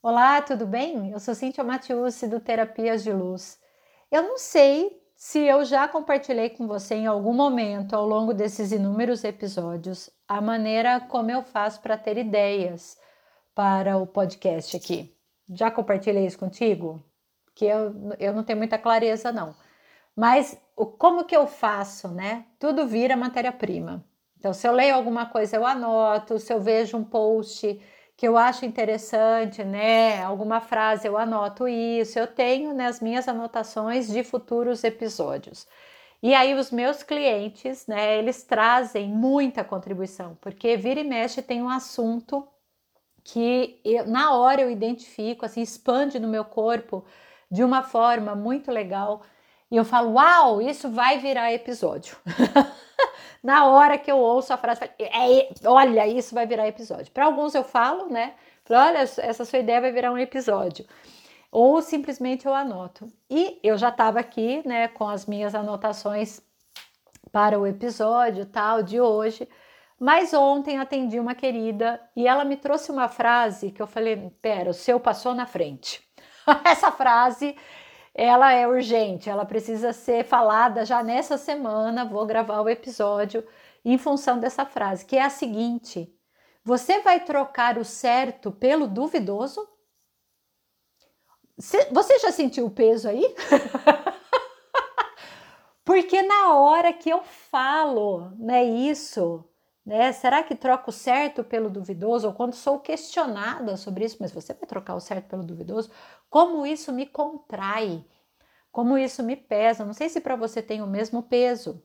Olá, tudo bem? Eu sou Cintia Matiusi do Terapias de Luz. Eu não sei se eu já compartilhei com você em algum momento ao longo desses inúmeros episódios a maneira como eu faço para ter ideias para o podcast aqui. Já compartilhei isso contigo? Que eu, eu não tenho muita clareza, não. Mas o, como que eu faço, né? Tudo vira matéria-prima. Então, se eu leio alguma coisa, eu anoto, se eu vejo um post que eu acho interessante, né? Alguma frase eu anoto isso, eu tenho nas né, minhas anotações de futuros episódios. E aí os meus clientes, né, eles trazem muita contribuição, porque vira e mexe tem um assunto que eu, na hora eu identifico, assim, expande no meu corpo de uma forma muito legal. E eu falo, uau, isso vai virar episódio. na hora que eu ouço a frase, é, olha, isso vai virar episódio. Para alguns eu falo, né? Olha, essa sua ideia vai virar um episódio. Ou simplesmente eu anoto. E eu já estava aqui, né, com as minhas anotações para o episódio tal de hoje. Mas ontem atendi uma querida e ela me trouxe uma frase que eu falei: pera, o seu passou na frente. Essa frase ela é urgente, ela precisa ser falada já nessa semana. Vou gravar o episódio em função dessa frase, que é a seguinte: você vai trocar o certo pelo duvidoso? Você já sentiu o peso aí? Porque na hora que eu falo, né, isso, né? Será que troco certo pelo duvidoso? Ou quando sou questionada sobre isso, mas você vai trocar o certo pelo duvidoso? Como isso me contrai? Como isso me pesa? Não sei se para você tem o mesmo peso.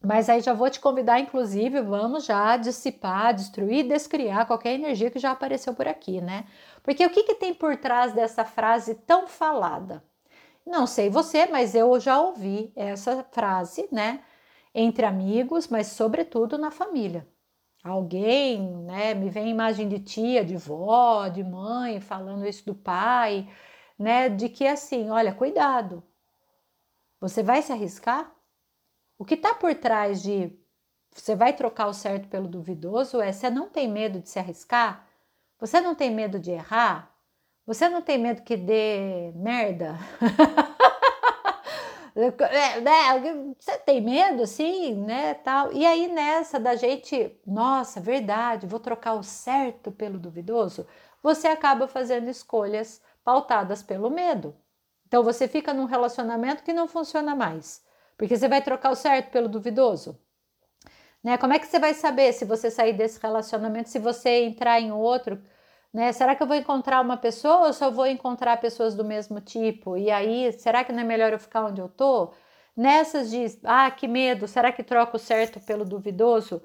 Mas aí já vou te convidar, inclusive, vamos já dissipar, destruir, descriar qualquer energia que já apareceu por aqui, né? Porque o que, que tem por trás dessa frase tão falada? Não sei você, mas eu já ouvi essa frase, né? Entre amigos, mas sobretudo na família alguém, né? Me vem imagem de tia, de vó, de mãe falando isso do pai, né? De que assim, olha, cuidado. Você vai se arriscar? O que está por trás de você vai trocar o certo pelo duvidoso é você não tem medo de se arriscar? Você não tem medo de errar? Você não tem medo que dê merda? É, né, você tem medo assim, né, tal. E aí nessa da gente, nossa, verdade, vou trocar o certo pelo duvidoso, você acaba fazendo escolhas pautadas pelo medo. Então você fica num relacionamento que não funciona mais, porque você vai trocar o certo pelo duvidoso. Né? Como é que você vai saber se você sair desse relacionamento, se você entrar em outro né? Será que eu vou encontrar uma pessoa ou só vou encontrar pessoas do mesmo tipo? E aí, será que não é melhor eu ficar onde eu tô? Nessas de, ah, que medo, será que troco o certo pelo duvidoso?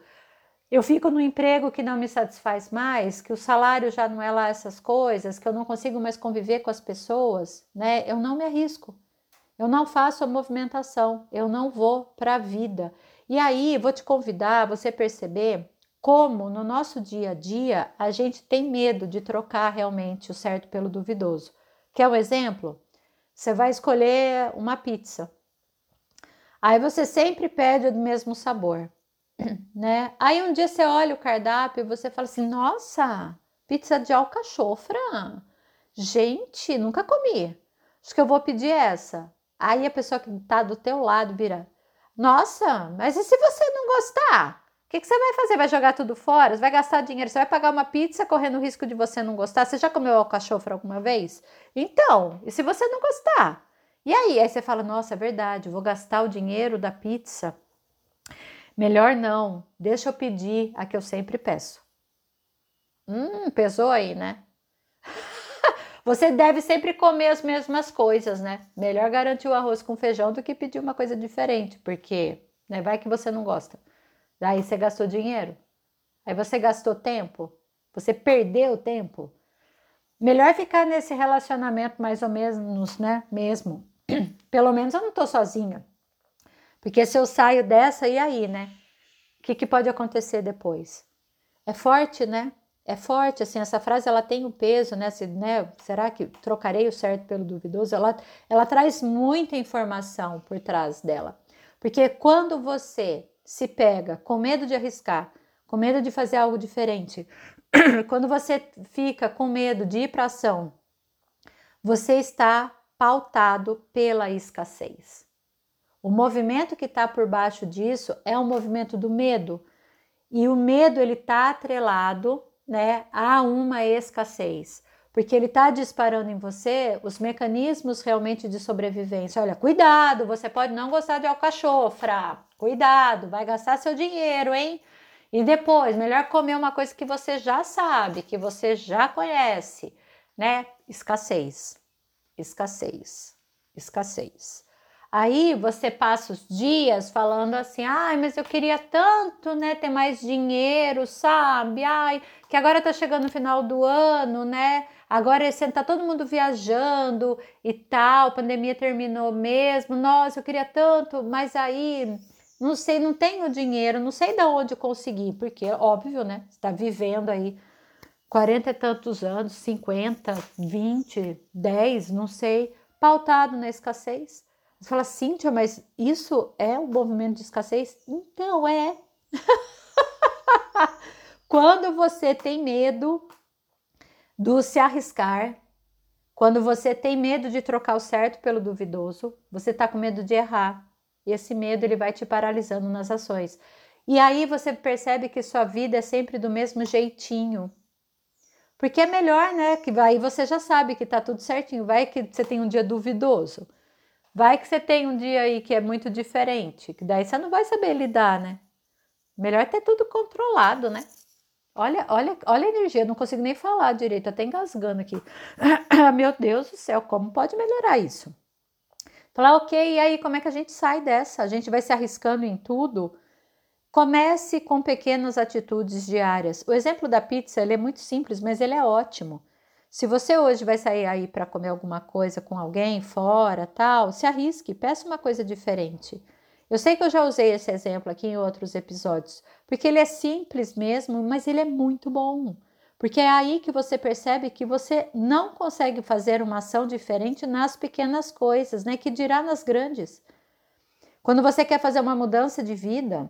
Eu fico no emprego que não me satisfaz mais, que o salário já não é lá essas coisas, que eu não consigo mais conviver com as pessoas, né? Eu não me arrisco. Eu não faço a movimentação, eu não vou para a vida. E aí, vou te convidar você perceber como no nosso dia a dia a gente tem medo de trocar realmente o certo pelo duvidoso. Quer um exemplo? Você vai escolher uma pizza. Aí você sempre pede o mesmo sabor, né? Aí um dia você olha o cardápio e você fala assim: "Nossa, pizza de alcachofra. Gente, nunca comi. Acho que eu vou pedir essa". Aí a pessoa que está do teu lado vira: "Nossa, mas e se você não gostar?" O que, que, você vai fazer? Vai jogar tudo fora? Você vai gastar dinheiro? Você vai pagar uma pizza correndo o risco de você não gostar? Você já comeu alcachofra alguma vez? Então, e se você não gostar? E aí? Aí você fala: Nossa, é verdade, vou gastar o dinheiro da pizza. Melhor não, deixa eu pedir a que eu sempre peço. Hum, pesou aí, né? Você deve sempre comer as mesmas coisas, né? Melhor garantir o arroz com feijão do que pedir uma coisa diferente, porque né, vai que você não gosta. Daí você gastou dinheiro. Aí você gastou tempo. Você perdeu tempo. Melhor ficar nesse relacionamento mais ou menos, né? Mesmo. Pelo menos eu não tô sozinha. Porque se eu saio dessa, e aí, né? O que, que pode acontecer depois? É forte, né? É forte, assim, essa frase ela tem um peso, né? Se, né? Será que trocarei o certo pelo duvidoso? Ela, ela traz muita informação por trás dela. Porque quando você se pega com medo de arriscar, com medo de fazer algo diferente. Quando você fica com medo de ir para ação, você está pautado pela escassez. O movimento que está por baixo disso é o movimento do medo. E o medo ele está atrelado né, a uma escassez porque ele está disparando em você os mecanismos realmente de sobrevivência. Olha, cuidado, você pode não gostar de alcachofra, cuidado, vai gastar seu dinheiro, hein? E depois, melhor comer uma coisa que você já sabe, que você já conhece, né? Escassez, escassez, escassez. Aí você passa os dias falando assim, ai, mas eu queria tanto, né, ter mais dinheiro, sabe? Ai, que agora tá chegando o final do ano, né? Agora tá todo mundo viajando e tal, a pandemia terminou mesmo. Nossa, eu queria tanto, mas aí não sei, não tenho dinheiro, não sei de onde conseguir, porque óbvio, né? Está vivendo aí 40 e tantos anos, 50, 20, 10, não sei, pautado na escassez. Você fala, Cíntia, mas isso é um movimento de escassez? Então é. Quando você tem medo do se arriscar, quando você tem medo de trocar o certo pelo duvidoso, você está com medo de errar. E esse medo ele vai te paralisando nas ações. E aí você percebe que sua vida é sempre do mesmo jeitinho. Porque é melhor, né? Que aí você já sabe que tá tudo certinho. Vai que você tem um dia duvidoso. Vai que você tem um dia aí que é muito diferente. Que daí você não vai saber lidar, né? Melhor ter tudo controlado, né? Olha, olha, olha a energia, não consigo nem falar direito, até engasgando aqui. Meu Deus do céu, como pode melhorar isso? Falar, ok, e aí como é que a gente sai dessa? A gente vai se arriscando em tudo? Comece com pequenas atitudes diárias. O exemplo da pizza ele é muito simples, mas ele é ótimo. Se você hoje vai sair aí para comer alguma coisa com alguém fora, tal, se arrisque, peça uma coisa diferente. Eu sei que eu já usei esse exemplo aqui em outros episódios, porque ele é simples mesmo, mas ele é muito bom. Porque é aí que você percebe que você não consegue fazer uma ação diferente nas pequenas coisas, né? Que dirá nas grandes. Quando você quer fazer uma mudança de vida,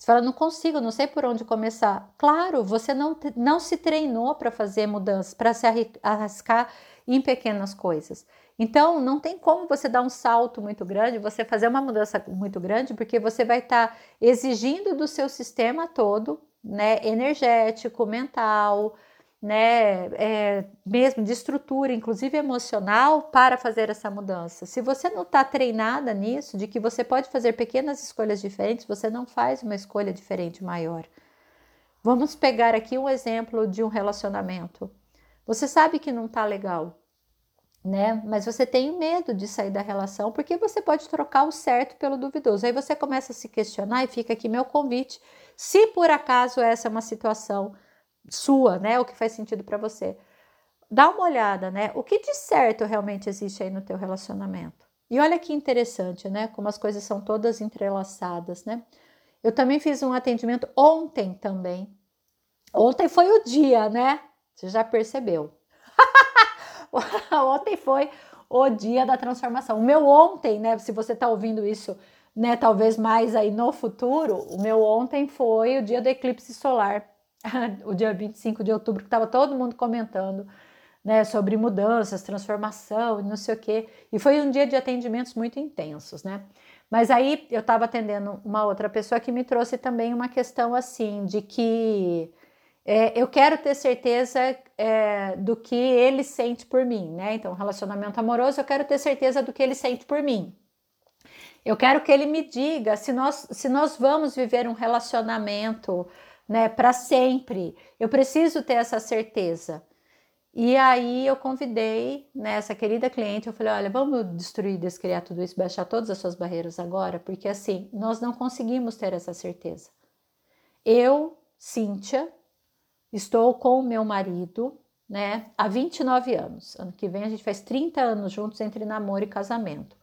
você fala, não consigo, não sei por onde começar. Claro, você não, não se treinou para fazer mudanças, para se arriscar em pequenas coisas. Então, não tem como você dar um salto muito grande, você fazer uma mudança muito grande, porque você vai estar tá exigindo do seu sistema todo, né, energético, mental, né, é, mesmo de estrutura, inclusive emocional, para fazer essa mudança. Se você não está treinada nisso, de que você pode fazer pequenas escolhas diferentes, você não faz uma escolha diferente maior. Vamos pegar aqui um exemplo de um relacionamento. Você sabe que não está legal, né? Mas você tem medo de sair da relação porque você pode trocar o certo pelo duvidoso. Aí você começa a se questionar e fica aqui meu convite, se por acaso essa é uma situação sua, né, o que faz sentido para você. Dá uma olhada, né? O que de certo realmente existe aí no teu relacionamento? E olha que interessante, né? Como as coisas são todas entrelaçadas, né? Eu também fiz um atendimento ontem também. Ontem foi o dia, né? Você já percebeu. ontem foi o dia da transformação. O meu ontem, né? Se você está ouvindo isso, né? Talvez mais aí no futuro, o meu ontem foi o dia do eclipse solar, o dia 25 de outubro, que estava todo mundo comentando. Né, sobre mudanças, transformação e não sei o quê. E foi um dia de atendimentos muito intensos, né? Mas aí eu estava atendendo uma outra pessoa que me trouxe também uma questão assim, de que é, eu quero ter certeza é, do que ele sente por mim, né? Então, relacionamento amoroso, eu quero ter certeza do que ele sente por mim. Eu quero que ele me diga se nós, se nós vamos viver um relacionamento né, para sempre. Eu preciso ter essa certeza. E aí eu convidei né, essa querida cliente, eu falei, olha, vamos destruir, descriar tudo isso, baixar todas as suas barreiras agora, porque assim, nós não conseguimos ter essa certeza. Eu, Cíntia, Estou com o meu marido, né, há 29 anos. Ano que vem a gente faz 30 anos juntos entre namoro e casamento.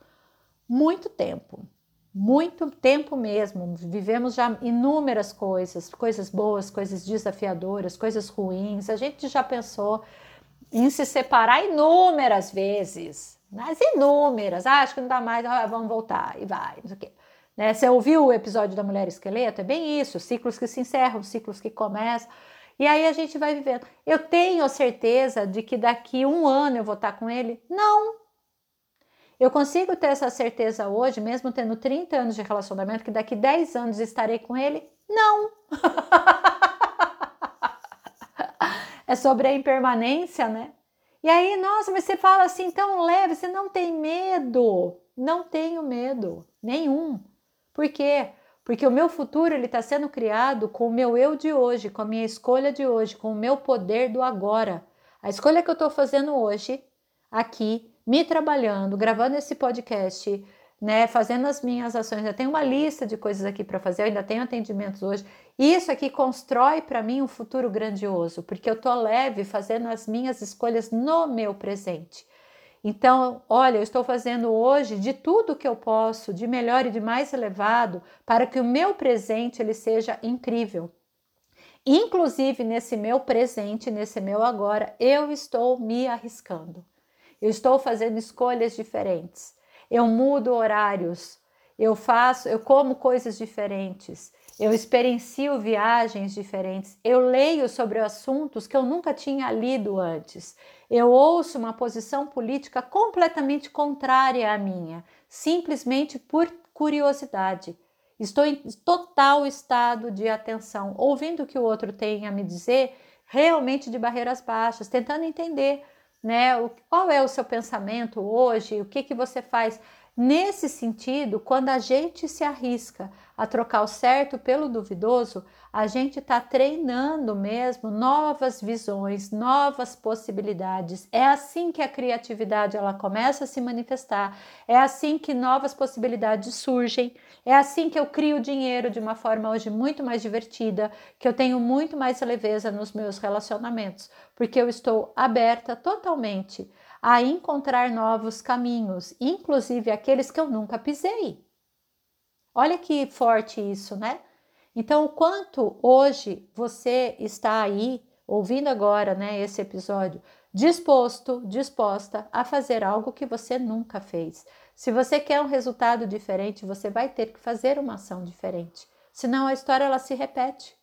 Muito tempo, muito tempo mesmo. Vivemos já inúmeras coisas, coisas boas, coisas desafiadoras, coisas ruins. A gente já pensou em se separar inúmeras vezes, mas inúmeras. Ah, acho que não dá mais, ah, vamos voltar e vai, não sei o quê. Né? Você ouviu o episódio da mulher esqueleto? É bem isso: ciclos que se encerram, ciclos que começam. E aí a gente vai vivendo. Eu tenho certeza de que daqui um ano eu vou estar com ele? Não. Eu consigo ter essa certeza hoje, mesmo tendo 30 anos de relacionamento, que daqui 10 anos estarei com ele? Não. é sobre a impermanência, né? E aí, nossa, mas você fala assim tão leve, você não tem medo. Não tenho medo nenhum. Por quê? Porque o meu futuro ele está sendo criado com o meu eu de hoje, com a minha escolha de hoje, com o meu poder do agora. A escolha que eu estou fazendo hoje, aqui, me trabalhando, gravando esse podcast, né, fazendo as minhas ações. Eu tenho uma lista de coisas aqui para fazer, eu ainda tenho atendimentos hoje. Isso aqui constrói para mim um futuro grandioso, porque eu tô leve fazendo as minhas escolhas no meu presente. Então, olha, eu estou fazendo hoje de tudo que eu posso, de melhor e de mais elevado, para que o meu presente ele seja incrível. Inclusive nesse meu presente, nesse meu agora, eu estou me arriscando. Eu estou fazendo escolhas diferentes. Eu mudo horários, eu faço, eu como coisas diferentes, eu experiencio viagens diferentes, eu leio sobre assuntos que eu nunca tinha lido antes, eu ouço uma posição política completamente contrária à minha, simplesmente por curiosidade. Estou em total estado de atenção, ouvindo o que o outro tem a me dizer, realmente de barreiras baixas, tentando entender né, qual é o seu pensamento hoje, o que, que você faz. Nesse sentido, quando a gente se arrisca a trocar o certo pelo duvidoso, a gente está treinando mesmo novas visões, novas possibilidades. É assim que a criatividade ela começa a se manifestar. É assim que novas possibilidades surgem. É assim que eu crio dinheiro de uma forma hoje muito mais divertida, que eu tenho muito mais leveza nos meus relacionamentos, porque eu estou aberta totalmente a encontrar novos caminhos, inclusive aqueles que eu nunca pisei. Olha que forte isso, né? Então, o quanto hoje você está aí ouvindo agora, né, esse episódio, disposto, disposta a fazer algo que você nunca fez. Se você quer um resultado diferente, você vai ter que fazer uma ação diferente. Senão a história ela se repete.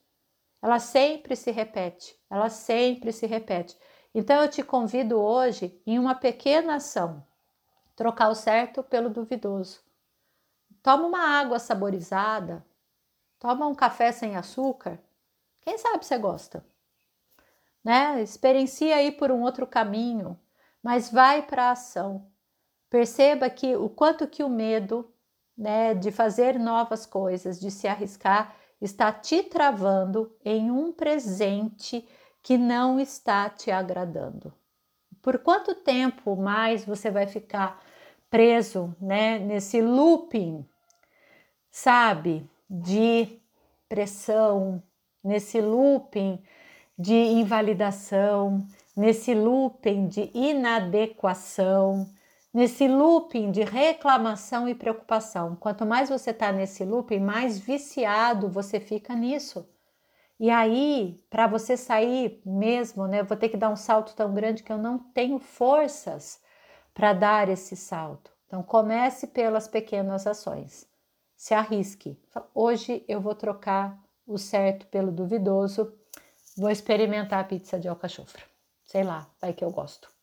Ela sempre se repete. Ela sempre se repete. Então eu te convido hoje em uma pequena ação, trocar o certo pelo duvidoso. Toma uma água saborizada, toma um café sem açúcar. Quem sabe você gosta? Né? Experiencia aí por um outro caminho, mas vai para a ação. Perceba que o quanto que o medo, né, de fazer novas coisas, de se arriscar, está te travando em um presente que não está te agradando. Por quanto tempo mais você vai ficar preso, né, nesse looping, sabe, de pressão, nesse looping de invalidação, nesse looping de inadequação, nesse looping de reclamação e preocupação. Quanto mais você está nesse looping, mais viciado você fica nisso. E aí, para você sair mesmo, né, eu vou ter que dar um salto tão grande que eu não tenho forças para dar esse salto. Então, comece pelas pequenas ações. Se arrisque. Hoje eu vou trocar o certo pelo duvidoso. Vou experimentar a pizza de alcachofra. Sei lá, vai que eu gosto.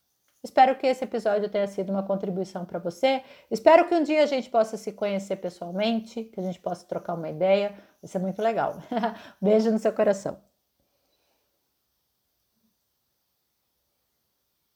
Espero que esse episódio tenha sido uma contribuição para você. Espero que um dia a gente possa se conhecer pessoalmente, que a gente possa trocar uma ideia. Vai ser muito legal. Beijo no seu coração.